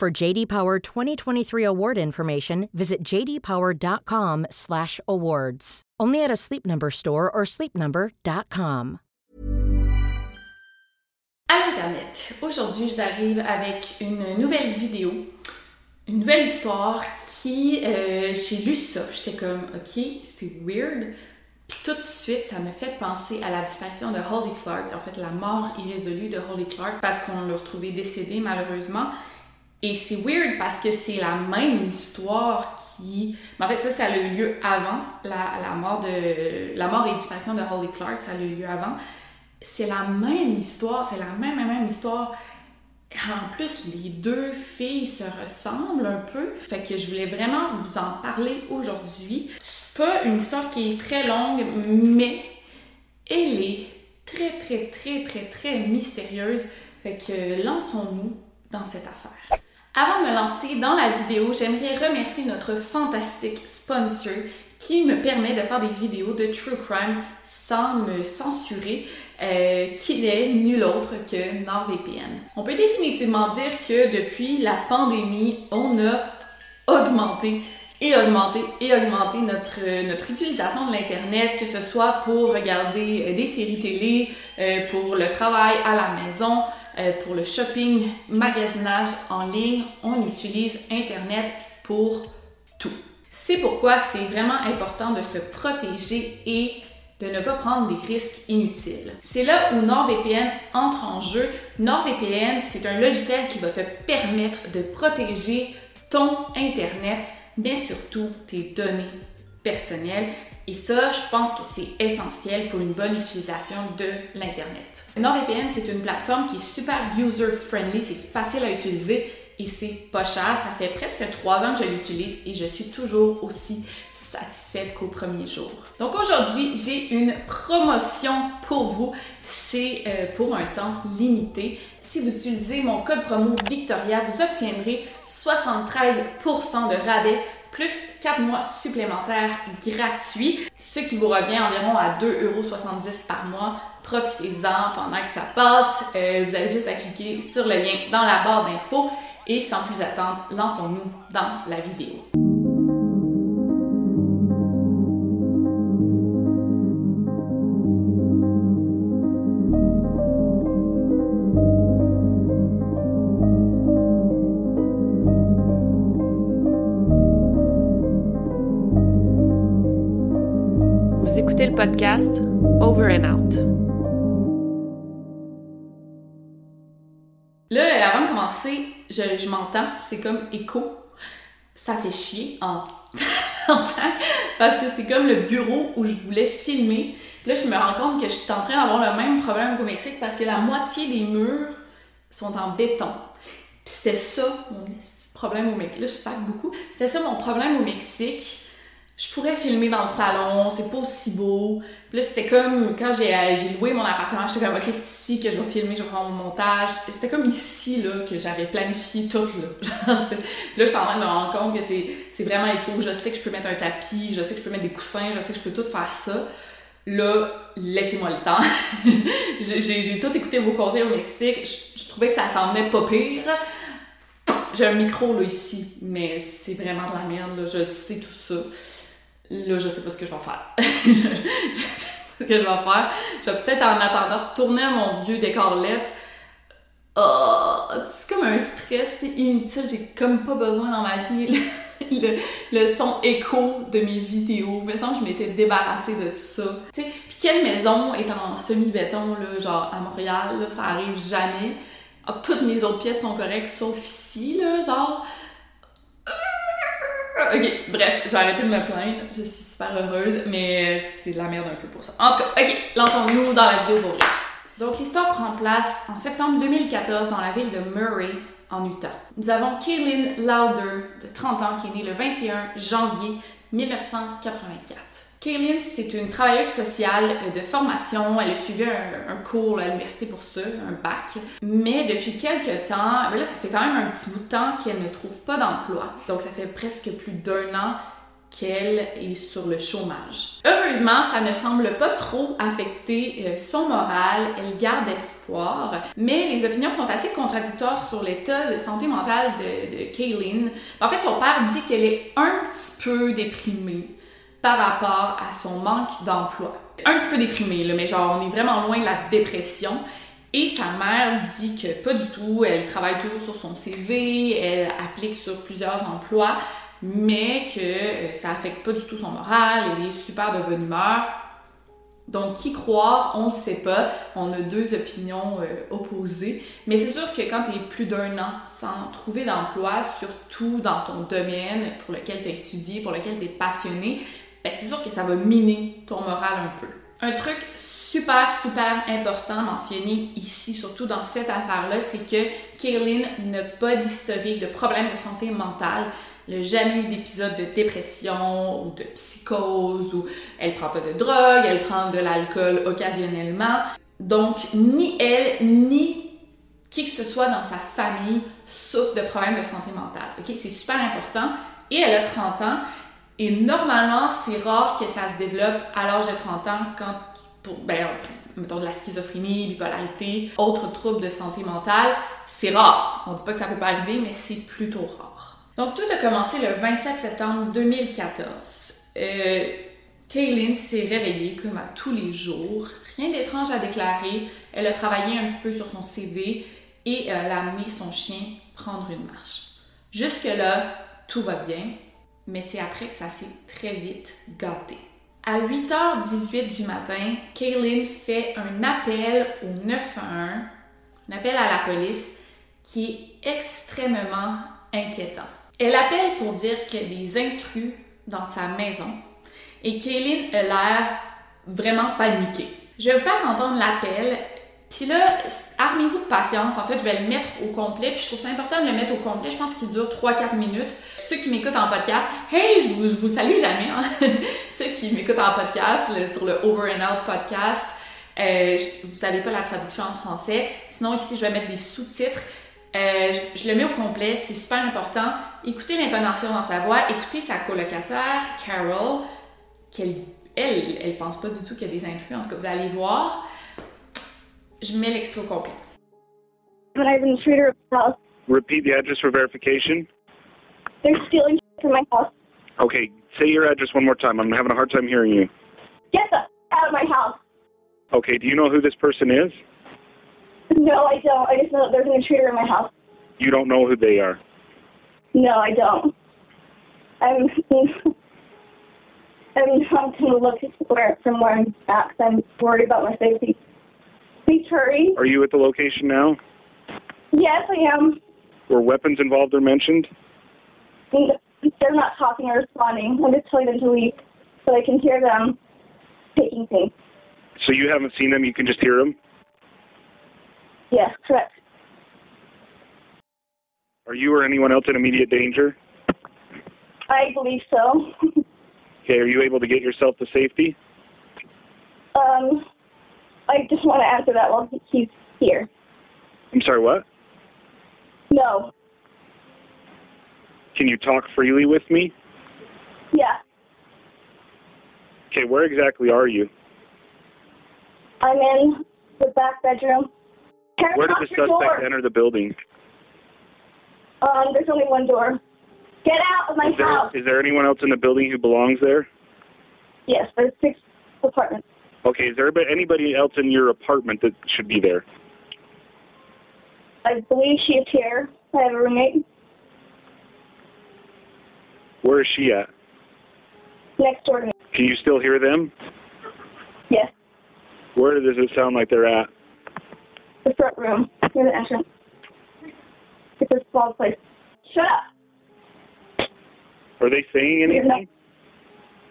For JD Power 2023 award information, visit jdpower.com/awards. Only at a Sleep Number store or sleepnumber.com. Allô Internet, aujourd'hui j'arrive avec une nouvelle vidéo, une nouvelle histoire qui, euh, j'ai lu ça, j'étais comme ok c'est weird, puis tout de suite ça me fait penser à la disparition de Holly Clark, en fait la mort irrésolue de Holly Clark parce qu'on l'a retrouvée décédée malheureusement. Et c'est weird parce que c'est la même histoire qui. Mais en fait, ça, ça a eu lieu avant la, la, mort de. La mort et disparition de Holly Clark, ça a eu lieu avant c'est la même histoire, c'est la même, même, histoire. En plus, les deux filles se ressemblent un peu. Fait que je voulais vraiment vous en parler aujourd'hui. C'est pas une histoire qui est très longue, mais elle est très, très, très, très, très mystérieuse. Fait que lançons-nous dans cette affaire. Avant de me lancer dans la vidéo, j'aimerais remercier notre fantastique sponsor qui me permet de faire des vidéos de true crime sans me censurer, euh, qui n'est nul autre que NordVPN. On peut définitivement dire que depuis la pandémie, on a augmenté et augmenté et augmenté notre, notre utilisation de l'Internet, que ce soit pour regarder euh, des séries télé, euh, pour le travail à la maison, pour le shopping, magasinage en ligne. On utilise Internet pour tout. C'est pourquoi c'est vraiment important de se protéger et de ne pas prendre des risques inutiles. C'est là où NordVPN entre en jeu. NordVPN, c'est un logiciel qui va te permettre de protéger ton Internet, mais surtout tes données personnelles. Et ça, je pense que c'est essentiel pour une bonne utilisation de l'Internet. NordVPN, c'est une plateforme qui est super user-friendly, c'est facile à utiliser et c'est pas cher. Ça fait presque trois ans que je l'utilise et je suis toujours aussi satisfaite qu'au premier jour. Donc aujourd'hui, j'ai une promotion pour vous. C'est euh, pour un temps limité. Si vous utilisez mon code promo Victoria, vous obtiendrez 73% de rabais plus 4 mois supplémentaires gratuits, ce qui vous revient environ à 2,70€ par mois. Profitez-en pendant que ça passe. Euh, vous avez juste à cliquer sur le lien dans la barre d'infos et sans plus attendre, lançons-nous dans la vidéo. Podcast Over and Out. je, m'entends, c'est comme écho. Ça fait chier en, parce que c'est comme le bureau où je voulais filmer. là, je me rends compte que je suis en train d'avoir le même problème qu'au Mexique parce que la moitié des murs sont en béton. Puis c'était ça mon problème au Mexique. Là, je sac beaucoup. C'était ça mon problème au Mexique je pourrais filmer dans le salon, c'est pas aussi beau. Puis là, c'était comme quand j'ai, euh, loué mon appartement, j'étais comme, ok, c'est ici que je vais filmer, je vais faire mon montage. C'était comme ici, là, que j'avais planifié tout, là. là, je suis en train de me rendre compte que c'est, vraiment éco. Je sais que je peux mettre un tapis, je sais que je peux mettre des coussins, je sais que je peux tout faire ça. Là, laissez-moi le temps. j'ai, j'ai, tout écouté vos conseils au Mexique. Je, trouvais que ça semblait pas pire. J'ai un micro, là, ici, mais c'est vraiment de la merde, là. Je sais tout ça. Là, je sais pas ce que je vais faire. je sais pas ce que je vais faire. Je vais peut-être en attendant retourner à mon vieux décor LED. Oh, c'est comme un stress inutile. J'ai comme pas besoin dans ma vie le, le, son écho de mes vidéos. Mais sans je m'étais débarrassée de tout ça. Puis quelle maison est en semi-béton, genre à Montréal, là, ça arrive jamais. Ah, toutes mes autres pièces sont correctes, sauf ici, là, genre. Ok, bref, j'ai arrêté de me plaindre. Je suis super heureuse, mais c'est de la merde un peu pour ça. En tout cas, ok, lançons-nous dans la vidéo pour vrai. Donc, l'histoire prend place en septembre 2014 dans la ville de Murray, en Utah. Nous avons Kaylin Lauder, de 30 ans, qui est née le 21 janvier 1984. Kaylin, c'est une travailleuse sociale euh, de formation. Elle a suivi un, cours à l'université pour ça, un bac. Mais depuis quelques temps, ben là, ça fait quand même un petit bout de temps qu'elle ne trouve pas d'emploi. Donc, ça fait presque plus d'un an qu'elle est sur le chômage. Heureusement, ça ne semble pas trop affecter euh, son moral, elle garde espoir, mais les opinions sont assez contradictoires sur l'état de santé mentale de, de Kaylin. En fait, son père dit qu'elle est un petit peu déprimée par rapport à son manque d'emploi. Un petit peu déprimée, là, mais genre on est vraiment loin de la dépression. Et sa mère dit que pas du tout, elle travaille toujours sur son CV, elle applique sur plusieurs emplois, mais que euh, ça affecte pas du tout son moral, elle est super de bonne humeur. Donc, qui croire, on ne sait pas. On a deux opinions euh, opposées. Mais c'est sûr que quand tu es plus d'un an sans trouver d'emploi, surtout dans ton domaine pour lequel tu as étudié, pour lequel tu es passionné, ben, c'est sûr que ça va miner ton moral un peu. Un truc super, super important mentionné ici, surtout dans cette affaire-là, c'est que Kaylin n'a pas d'historique de problèmes de santé mentale. Elle n'a jamais eu d'épisode de dépression ou de psychose ou elle prend pas de drogue, elle prend de l'alcool occasionnellement. Donc, ni elle, ni qui que ce soit dans sa famille souffre de problèmes de santé mentale. OK? C'est super important. Et elle a 30 ans. Et normalement, c'est rare que ça se développe à l'âge de 30 ans quand, pour, ben, mettons de la schizophrénie, bipolarité, autres troubles de santé mentale, c'est rare. On dit pas que ça peut pas arriver, mais c'est plutôt rare. Donc tout a commencé le 27 septembre 2014. Euh, Kaylin s'est réveillée comme à tous les jours. Rien d'étrange à déclarer. Elle a travaillé un petit peu sur son CV et elle a amené son chien prendre une marche. Jusque-là, tout va bien mais c'est après que ça s'est très vite gâté. À 8h18 du matin, Kaylin fait un appel au 911, un appel à la police qui est extrêmement inquiétant. Elle appelle pour dire a des intrus dans sa maison et Kaylin a l'air vraiment paniquée. Je vais vous faire entendre l'appel puis là, armez-vous de patience. En fait, je vais le mettre au complet. Puis je trouve ça important de le mettre au complet. Je pense qu'il dure 3-4 minutes. Ceux qui m'écoutent en podcast, hey, je vous, salue jamais. Hein? Ceux qui m'écoutent en podcast, sur le Over and Out podcast, euh, vous n'avez pas la traduction en français. Sinon, ici, je vais mettre des sous-titres. Euh, je, le mets au complet, c'est super important. Écoutez l'intonation dans sa voix, écoutez sa colocataire, Carol, qu'elle, elle, elle pense pas du tout qu'il y a des intrus. En tout cas, vous allez voir. Je mets l'extrait au complet. Repeat the address for verification. They're stealing from my house. Okay, say your address one more time. I'm having a hard time hearing you. Get the out of my house. Okay, do you know who this person is? No, I don't. I just know that there's an intruder in my house. You don't know who they are. No, I don't. I'm. I'm not going to look where, from where I'm at 'cause I'm worried about my safety. Please hurry. Are you at the location now? Yes, I am. Were weapons involved or mentioned? They're not talking or responding. I'm just telling them to leave so I can hear them taking things. So you haven't seen them, you can just hear them? Yes, correct. Are you or anyone else in immediate danger? I believe so. Okay, are you able to get yourself to safety? um, I just want to answer that while he's here. I'm sorry, what? No. Can you talk freely with me? Yeah. Okay, where exactly are you? I'm in the back bedroom. Can Where did the suspect door? enter the building? Um, there's only one door. Get out of my Is there, house. is there anyone else in the building who belongs there? Yes, there's six apartments. Okay, is there anybody- anybody else in your apartment that should be there? I believe she is here. I have a roommate Where is she at? next door. Can you still hear them? Yes, Where does it sound like they're at? the front room near the entrance. It's a small place. Shut up. Are they saying anything?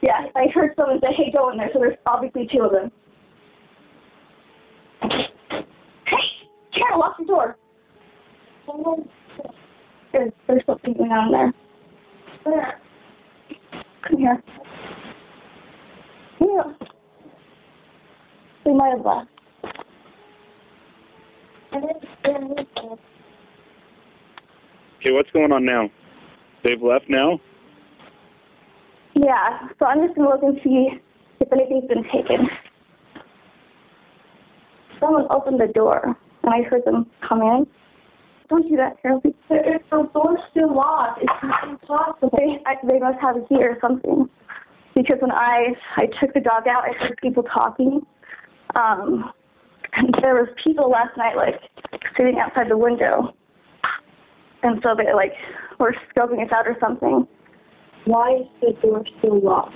Yeah, I heard someone say, "Hey, go in there." So there's obviously two of them. Hey, Carol, lock the door. There's, there's something going on there. Where? Come here. Yeah. Might have left. Okay, what's going on now? They've left now? Yeah, so I'm just gonna look and see if anything's been taken. Someone opened the door, and I heard them come in. Don't do that, Carol. If the door's still locked, it's impossible. They, I, they must have a key or something. Because when I I took the dog out, I heard people talking. Um, and there was people last night like sitting outside the window, and so they like were scoping us out or something. Why is the door still locked?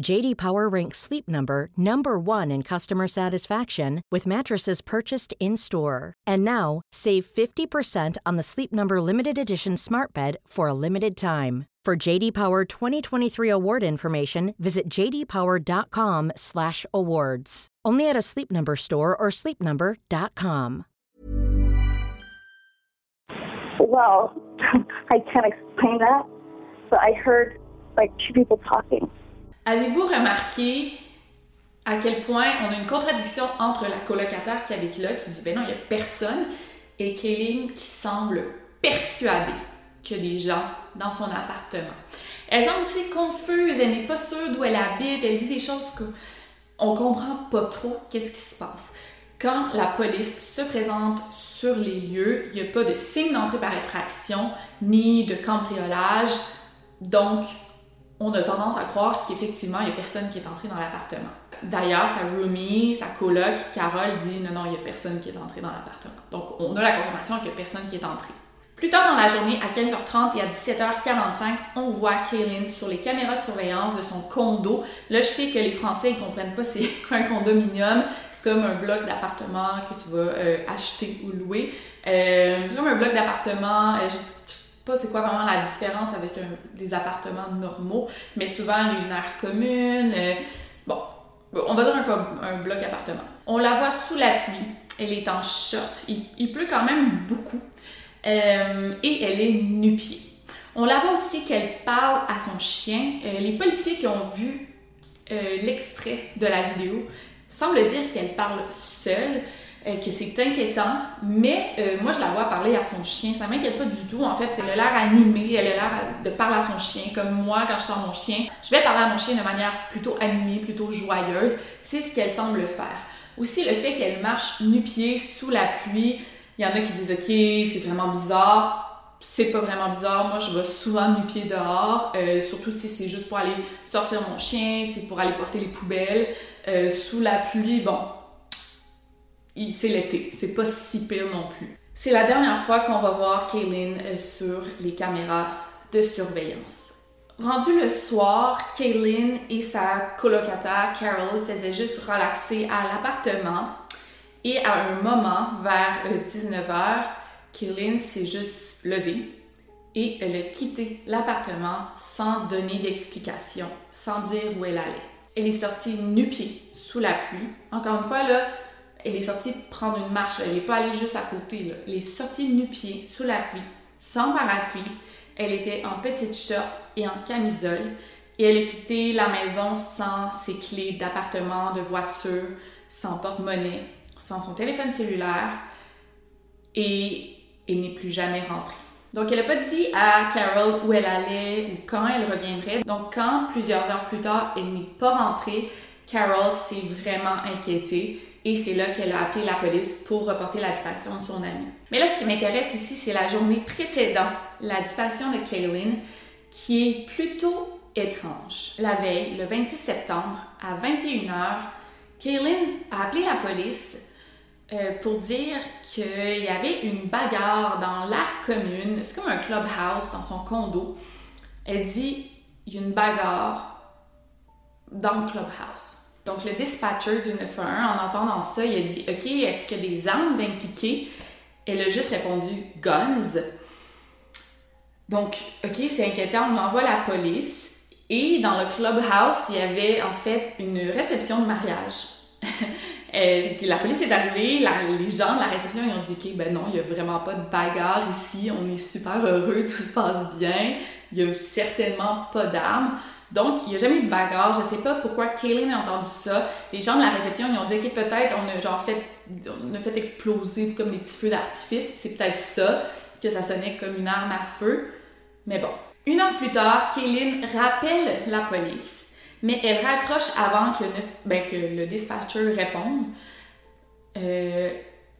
JD Power ranks Sleep Number number 1 in customer satisfaction with mattresses purchased in-store. And now, save 50% on the Sleep Number limited edition Smart Bed for a limited time. For JD Power 2023 award information, visit jdpower.com/awards. Only at a Sleep Number store or sleepnumber.com. Well, I can't explain that, but I heard like two people talking. Avez-vous remarqué à quel point on a une contradiction entre la colocataire qui habite là, qui dit ben non, il n'y a personne, et Kayleen qui semble persuadée qu'il y a des gens dans son appartement? Elle semble aussi confuse, elle n'est pas sûre d'où elle habite, elle dit des choses qu'on comprend pas trop qu'est-ce qui se passe. Quand la police se présente sur les lieux, il n'y a pas de signe d'entrée par effraction ni de cambriolage. Donc, on a tendance à croire qu'effectivement, il n'y a personne qui est entré dans l'appartement. D'ailleurs, sa roomie, sa coloc, Carole, dit non, non, il n'y a personne qui est entré dans l'appartement. Donc, on a la confirmation qu'il n'y a personne qui est entré. Plus tard dans la journée, à 15h30 et à 17h45, on voit Kaylin sur les caméras de surveillance de son condo. Là, je sais que les Français ne comprennent pas c'est quoi un condominium. C'est comme un bloc d'appartement que tu vas euh, acheter ou louer. Euh, c'est comme un bloc d'appartement. Euh, pas c'est quoi vraiment la différence avec des appartements normaux, mais souvent il y a une aire commune. bon, on va dire un, bloc appartement. On la voit sous la pluie. Elle est en short. Il, il pleut quand même beaucoup. Euh, et elle est nu-pied. On la voit aussi qu'elle parle à son chien. Euh, les policiers qui ont vu euh, l'extrait de la vidéo semblent dire qu'elle parle seule, que c'est inquiétant, mais moi je la vois parler à son chien. Ça m'inquiète pas du tout. En fait, elle a l'air animée, elle a l'air de parler à son chien. Comme moi, quand je sors mon chien, je vais parler à mon chien de manière plutôt animée, plutôt joyeuse. C'est ce qu'elle semble faire. Aussi, le fait qu'elle marche nu-pied sous la pluie, il y en a qui disent OK, c'est vraiment bizarre. C'est pas vraiment bizarre. Moi, je vais souvent nu-pied dehors, euh, surtout si c'est juste pour aller sortir mon chien, c'est pour aller porter les poubelles. Euh, sous la pluie, bon, c'est l'été. C'est pas si pire non plus. C'est la dernière fois qu'on va voir Kaylin euh, sur les caméras de surveillance. Rendu le soir, Kaylin et sa colocataire Carol faisaient juste relaxer à l'appartement. Et à un moment, vers 19h, euh, Kaylin s'est juste levée et elle a quitté l'appartement sans donner d'explication, sans dire où elle allait. Elle est sortie nu-pied sous la pluie. Encore une fois, là, elle est sortie prendre une marche. Elle n'est pas allée juste à côté. Elle est sortie nu-pied sous la pluie, sans parapluie. Elle était en petite short et en camisole. Et elle a quitté la maison sans ses clés d'appartement, de voiture, sans porte-monnaie sans son téléphone cellulaire et elle n'est plus jamais rentrée. Donc, elle n'a pas dit à Carol où elle allait ou quand elle reviendrait. Donc, quand plusieurs heures plus tard, elle n'est pas rentrée, Carol s'est vraiment inquiétée et c'est là qu'elle a appelé la police pour reporter la disparition de son amie. Mais là, ce qui m'intéresse ici, c'est la journée précédant la disparition de Kaylin, qui est plutôt étrange. La veille, le 26 septembre, à 21h, Kaylin a appelé la police euh, pour dire qu'il y avait une bagarre dans l'air commune. C'est comme un clubhouse dans son condo. Elle dit il y a une bagarre dans le clubhouse. Donc, le dispatcher du 911, en entendant ça, il a dit OK, est-ce qu'il y a des armes d'impliquer? Elle a juste répondu Guns. Donc, OK, c'est inquiétant, on envoie la police. Et dans le clubhouse, il y avait en fait une réception de mariage. la police est arrivée, les gens de la réception ils ont dit OK, ben non, il n'y a vraiment pas de bagarre ici, on est super heureux, tout se passe bien, il n'y a certainement pas d'armes. Donc, il n'y a jamais eu de bagarre. Je ne sais pas pourquoi Kaylin a entendu ça. Les gens de la réception, ils ont dit, OK, peut-être on a genre fait, exploser comme des petits feux d'artifice. C'est peut-être ça, que ça sonnait comme une arme à feu. Mais bon. Une heure plus tard, Kaylin rappelle la police mais elle raccroche avant que le, ben, que le dispatcher réponde. Euh,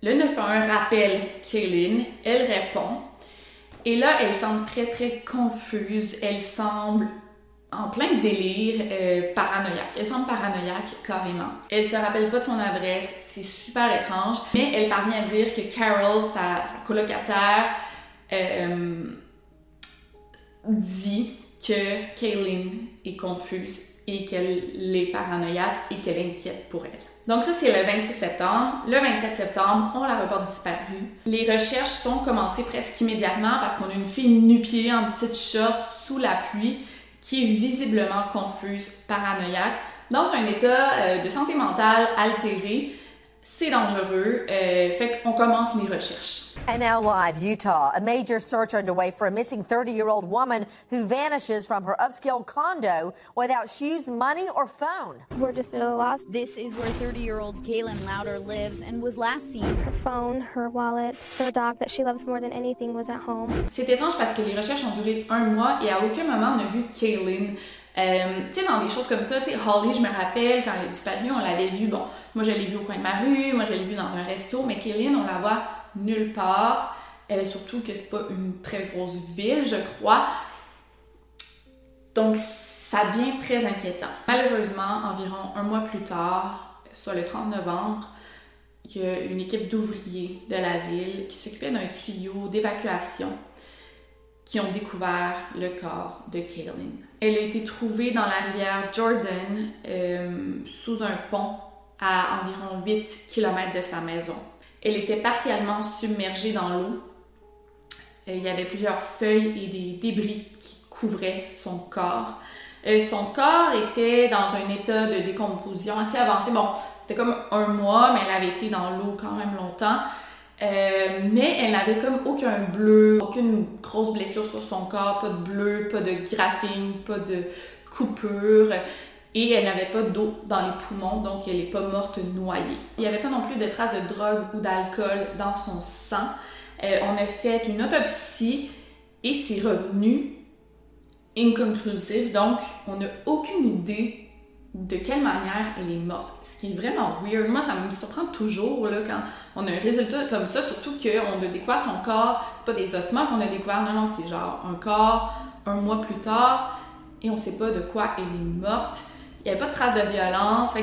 le 911 rappelle Kaylin, elle répond. Et là, elle semble très très confuse, elle semble en plein délire euh, paranoïaque. Elle semble paranoïaque carrément. Elle se rappelle pas de son adresse, c'est super étrange, mais elle parvient à dire que Carol, sa, colocataire, euh, dit que Kaylin est confuse et qu'elle est paranoïaque et qu'elle est inquiète pour elle. Donc ça, c'est le 26 septembre. Le 27 septembre, on la reporte disparue. Les recherches sont commencées presque immédiatement parce qu'on a une fille nu-pied en petite short sous la pluie qui est visiblement confuse, paranoïaque, dans un état euh, de santé mentale altéré c'est dangereux. Euh, fait qu'on commence les recherches. And now live, Utah. A major search underway for a missing 30-year-old woman who vanishes from her upscale condo without shoes, money, or phone. We're just at a loss. This is where 30-year-old Kaylin Louder lives and was last seen. Her phone, her wallet, her dog that she loves more than anything was at home. C'est étrange parce que les recherches ont duré un mois et à aucun moment on a vu Kaylin. Euh, tu sais, dans des choses comme ça, Holly, je me rappelle, quand elle a disparu, on l'avait vue, bon, moi je l'ai vue au coin de ma rue, moi je l'ai vue dans un resto, mais Kaylin, on la voit nulle part, euh, surtout que c'est pas une très grosse ville, je crois. Donc, ça devient très inquiétant. Malheureusement, environ un mois plus tard, soit le 30 novembre, il y a une équipe d'ouvriers de la ville qui s'occupait d'un tuyau d'évacuation qui ont découvert le corps de Kaylin. Elle a été trouvée dans la rivière Jordan euh, sous un pont à environ 8 km de sa maison. Elle était partiellement submergée dans l'eau. Euh, il y avait plusieurs feuilles et des débris qui couvraient son corps. Euh, son corps était dans un état de décomposition assez avancé. Bon, c'était comme un mois, mais elle avait été dans l'eau quand même longtemps. Euh, mais elle n'avait comme aucun bleu, aucune grosse blessure sur son corps, pas de bleu, pas de graphing, pas de coupure. Et elle n'avait pas d'eau dans les poumons, donc elle n'est pas morte noyée. Il n'y avait pas non plus de traces de drogue ou d'alcool dans son sang. Euh, on a fait une autopsie et c'est revenu inconclusive, donc on n'a aucune idée de quelle manière elle est morte. Ce qui est vraiment weird. Moi, ça me surprend toujours quand on a un résultat comme ça, surtout qu'on a découvert son corps. C'est pas des ossements qu'on a découvert, non, non, c'est genre un corps un mois plus tard et on sait pas de quoi elle est morte. Il n'y avait pas de traces de violence.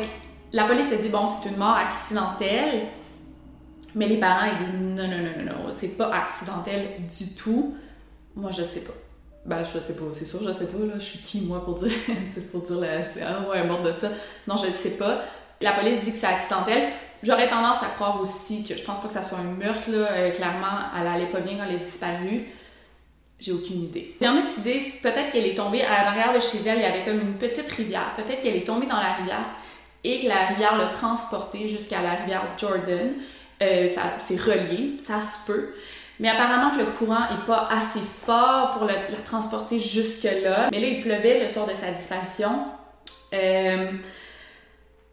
La police a dit, bon, c'est une mort accidentelle. Mais les parents, ils disent, non, non, non, non, non, c'est pas accidentel du tout. Moi, je sais pas. Ben, je sais pas, c'est sûr, je sais pas, là. Je suis qui, moi, pour dire, pour dire, c'est, ah ouais, mort de ça. Non, je sais pas. La police dit que c'est accidentel. J'aurais tendance à croire aussi que je pense pas que ça soit un meurtre, là. Euh, clairement, elle allait pas bien quand elle est disparue. J'ai aucune idée. Il y en a qui peut-être qu'elle est tombée à l'arrière de chez elle, il y avait comme une petite rivière. Peut-être qu'elle est tombée dans la rivière et que la rivière l'a transportée jusqu'à la rivière Jordan. Euh, c'est relié, ça se peut. Mais apparemment que le courant est pas assez fort pour la transporter jusque-là. Mais là, il pleuvait le soir de sa disparition. Euh,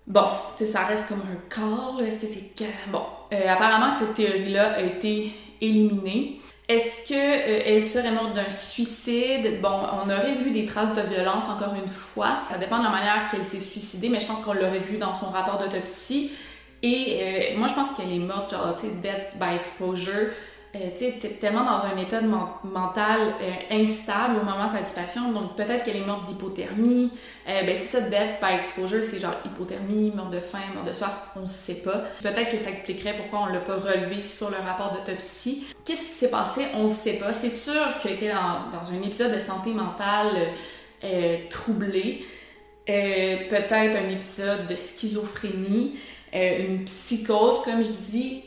bon, tu sais, ça reste comme un corps, Est-ce que c'est... Bon, euh, apparemment que cette théorie-là a été éliminée. Est-ce qu'elle serait morte d'un suicide? Bon, on aurait vu des traces de violence encore une fois. Ça dépend de la manière qu'elle s'est suicidée, mais je pense qu'on l'aurait vu dans son rapport d'autopsie. Et moi, je pense qu'elle est morte, genre, tu sais, death by exposure. Euh, tu tellement dans un état mental euh, instable au moment de sa disparition, donc peut-être qu'elle est morte d'hypothermie. Euh, ben c'est ça, death by exposure, c'est genre hypothermie, mort de faim, mort de soif, on ne sait pas. Peut-être que ça expliquerait pourquoi on l'a pas relevé sur le rapport d'autopsie. Qu'est-ce qui s'est passé? On ne sait pas. C'est sûr qu'elle était dans, dans, un épisode de santé mentale troublé. peut-être un épisode de schizophrénie, une psychose, comme je dis,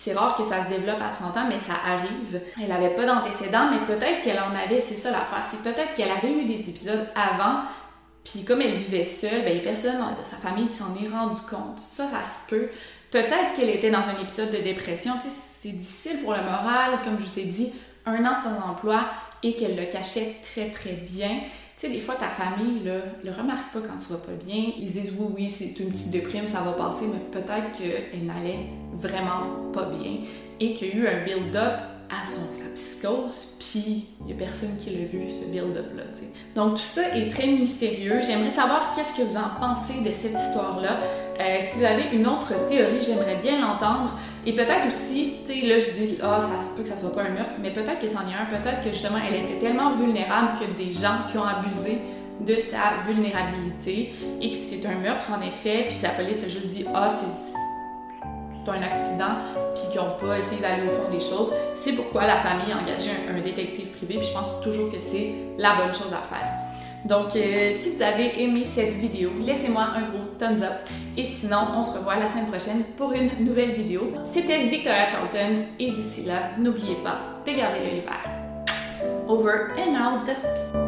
c'est rare que ça se développe à 30 ans, mais ça arrive. Elle n'avait pas d'antécédents, mais peut-être qu'elle en avait, c'est ça l'affaire. C'est peut-être qu'elle avait eu des épisodes avant, puis comme elle vivait seule, ben, personne de sa famille s'en est rendu compte. Ça, ça se peut. Peut-être qu'elle était dans un épisode de dépression. C'est difficile pour le moral, comme je vous ai dit, un an sans emploi et qu'elle le cachait très très bien. Tu sais, des fois, ta famille, là, le remarque pas quand tu vas pas bien. Ils se disent, oui, oui, c'est une petite déprime, ça va passer, mais peut-être qu'elle n'allait vraiment pas bien et qu'il y a eu un build-up à son, sa psychose, puis il y a personne qui l'a vu, ce build-up-là. Donc, tout ça est très mystérieux. J'aimerais savoir qu'est-ce que vous en pensez de cette histoire-là. Euh, si vous avez une autre théorie, j'aimerais bien l'entendre. Et peut-être aussi, tu sais, là, je dis, ah, ça se peut que ça soit pas un meurtre, mais peut-être que c'en est un. Peut-être que justement, elle était tellement vulnérable que des gens qui ont abusé de sa vulnérabilité et que c'est un meurtre en effet, puis que la police a juste dit, ah, c'est un accident, puis qui n'ont pas essayé d'aller au fond des choses. C'est pourquoi la famille a engagé un, détective privé, puis je pense toujours que c'est la bonne chose à faire. Donc, euh, si vous avez aimé cette vidéo, laissez-moi un gros thumbs up. Et sinon, on se revoit la semaine prochaine pour une nouvelle vidéo. C'était Victoria Charlton et d'ici là, n'oubliez pas de garder l'œil vert. Over and out!